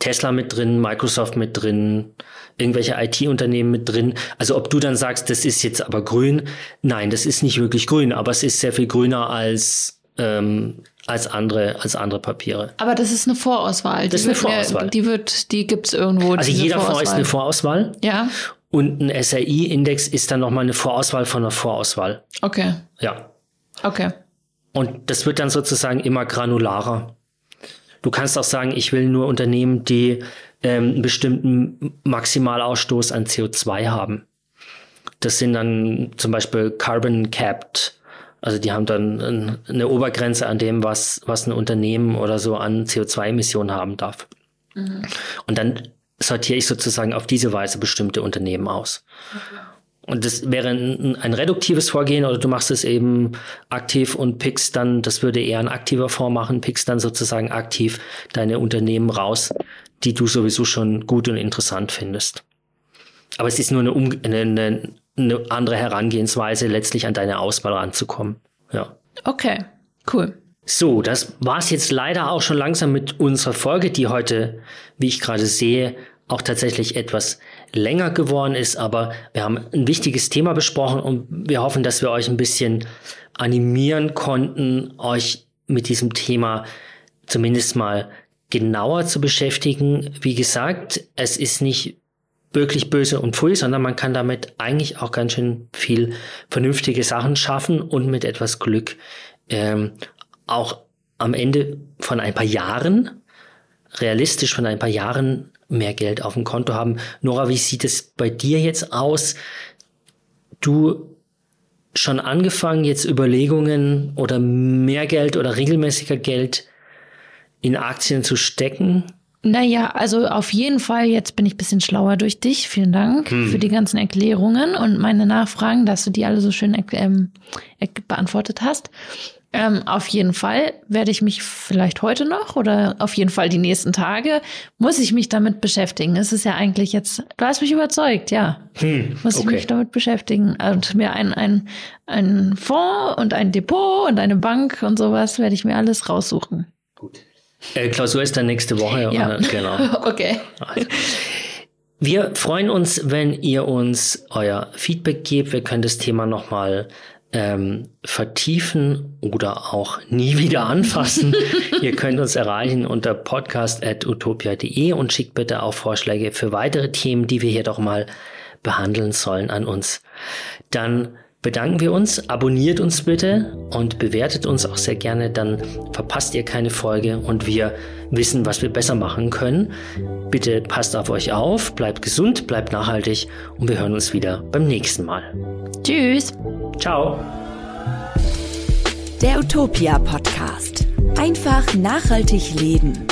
Tesla mit drin, Microsoft mit drin, irgendwelche IT-Unternehmen mit drin. Also ob du dann sagst, das ist jetzt aber grün, nein, das ist nicht wirklich grün, aber es ist sehr viel grüner als ähm, als andere, als andere Papiere. Aber das ist eine Vorauswahl. Das ist eine Vorauswahl. Die wird, die gibt's irgendwo. Also jeder Vorauswahl. Fonds ist eine Vorauswahl. Ja. Und ein SRI-Index ist dann nochmal eine Vorauswahl von einer Vorauswahl. Okay. Ja. Okay. Und das wird dann sozusagen immer granularer. Du kannst auch sagen, ich will nur Unternehmen, die ähm, einen bestimmten Maximalausstoß an CO2 haben. Das sind dann zum Beispiel Carbon Capped also die haben dann eine Obergrenze an dem, was, was ein Unternehmen oder so an CO2-Emissionen haben darf. Mhm. Und dann sortiere ich sozusagen auf diese Weise bestimmte Unternehmen aus. Okay. Und das wäre ein, ein, reduktives Vorgehen oder du machst es eben aktiv und pickst dann, das würde eher ein aktiver Fonds machen, pickst dann sozusagen aktiv deine Unternehmen raus, die du sowieso schon gut und interessant findest. Aber es ist nur eine, eine, eine eine andere Herangehensweise, letztlich an deine Auswahl ranzukommen. Ja. Okay, cool. So, das war's jetzt leider auch schon langsam mit unserer Folge, die heute, wie ich gerade sehe, auch tatsächlich etwas länger geworden ist, aber wir haben ein wichtiges Thema besprochen und wir hoffen, dass wir euch ein bisschen animieren konnten, euch mit diesem Thema zumindest mal genauer zu beschäftigen. Wie gesagt, es ist nicht wirklich böse und pfui, sondern man kann damit eigentlich auch ganz schön viel vernünftige Sachen schaffen und mit etwas Glück ähm, auch am Ende von ein paar Jahren, realistisch von ein paar Jahren mehr Geld auf dem Konto haben. Nora, wie sieht es bei dir jetzt aus? Du schon angefangen, jetzt Überlegungen oder mehr Geld oder regelmäßiger Geld in Aktien zu stecken? Naja, also auf jeden Fall, jetzt bin ich ein bisschen schlauer durch dich. Vielen Dank hm. für die ganzen Erklärungen und meine Nachfragen, dass du die alle so schön ähm, beantwortet hast. Ähm, auf jeden Fall werde ich mich vielleicht heute noch oder auf jeden Fall die nächsten Tage, muss ich mich damit beschäftigen. Es ist ja eigentlich jetzt, du hast mich überzeugt, ja. Hm, muss okay. ich mich damit beschäftigen. Und mir ein, ein, ein Fonds und ein Depot und eine Bank und sowas werde ich mir alles raussuchen. Gut. Äh, Klausur ist dann nächste Woche. Ja. Genau. okay. Also. Wir freuen uns, wenn ihr uns euer Feedback gebt. Wir können das Thema nochmal ähm, vertiefen oder auch nie wieder anfassen. Ihr könnt uns erreichen unter podcast.utopia.de und schickt bitte auch Vorschläge für weitere Themen, die wir hier doch mal behandeln sollen an uns. Dann bedanken wir uns, abonniert uns bitte und bewertet uns auch sehr gerne, dann verpasst ihr keine Folge und wir wissen, was wir besser machen können. Bitte passt auf euch auf, bleibt gesund, bleibt nachhaltig und wir hören uns wieder beim nächsten Mal. Tschüss. Ciao. Der Utopia Podcast. Einfach nachhaltig leben.